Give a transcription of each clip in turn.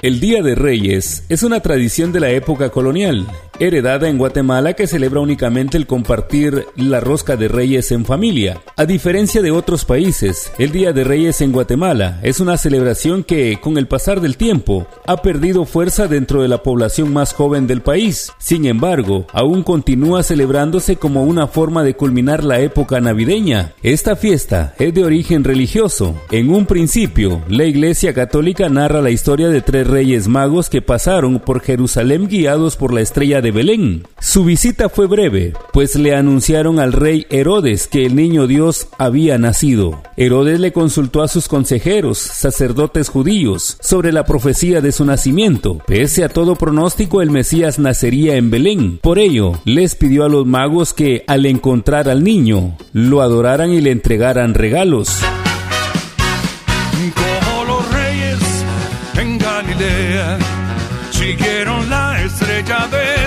El Día de Reyes es una tradición de la época colonial, heredada en Guatemala que celebra únicamente el compartir la rosca de Reyes en familia. A diferencia de otros países, el Día de Reyes en Guatemala es una celebración que, con el pasar del tiempo, ha perdido fuerza dentro de la población más joven del país. Sin embargo, aún continúa celebrándose como una forma de culminar la época navideña. Esta fiesta es de origen religioso. En un principio, la Iglesia Católica narra la historia de tres reyes magos que pasaron por Jerusalén guiados por la estrella de Belén. Su visita fue breve, pues le anunciaron al rey Herodes que el niño Dios había nacido. Herodes le consultó a sus consejeros, sacerdotes judíos, sobre la profecía de su nacimiento. Pese a todo pronóstico, el Mesías nacería en Belén. Por ello, les pidió a los magos que, al encontrar al niño, lo adoraran y le entregaran regalos. Galilea siguieron la estrella pastor.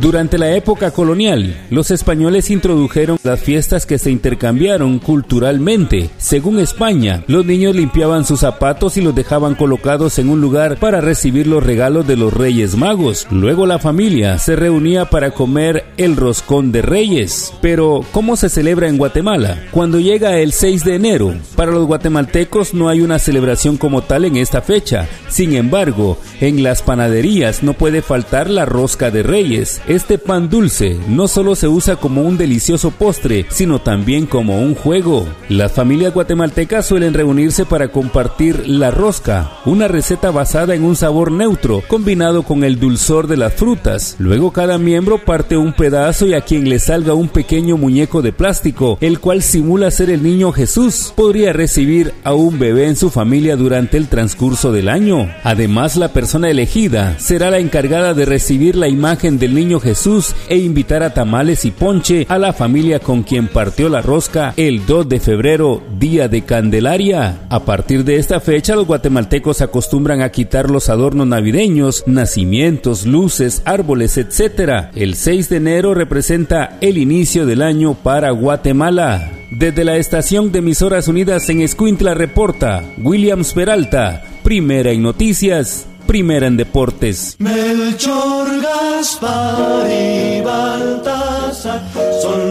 Durante la época colonial, los españoles introdujeron las fiestas que se intercambiaron culturalmente. Según España, los niños limpiaban sus zapatos y los dejaban colocados en un lugar para recibir los regalos de los Reyes Magos. Luego la familia se reunía para comer el roscón de Reyes. Pero, ¿cómo se celebra en Guatemala? Cuando llega el 6 de enero, para los guatemaltecos no hay una celebración como tal en esta fecha. Sin embargo, en las panaderías no puede faltar la rosca de Reyes. Este pan dulce no solo se usa como un delicioso postre, sino también como un juego. Las familias guatemaltecas suelen reunirse para compartir la rosca, una receta basada en un sabor neutro combinado con el dulzor de las frutas. Luego cada miembro parte un pedazo y a quien le salga un pequeño muñeco de plástico, el cual simula ser el niño Jesús, podría recibir a un bebé en su familia durante el transcurso del año. Además, la persona elegida será la encargada de recibir la imagen del niño Jesús e invitar a tamales y ponche a la familia con quien partió la rosca el 2 de febrero, día de Candelaria. A partir de esta fecha, los guatemaltecos acostumbran a quitar los adornos navideños, nacimientos, luces, árboles, etc. El 6 de enero representa el inicio del año para Guatemala. Desde la estación de emisoras unidas en Escuintla reporta Williams Peralta, primera en noticias, primera en deportes. Melchor, Gaspar y Baltasar son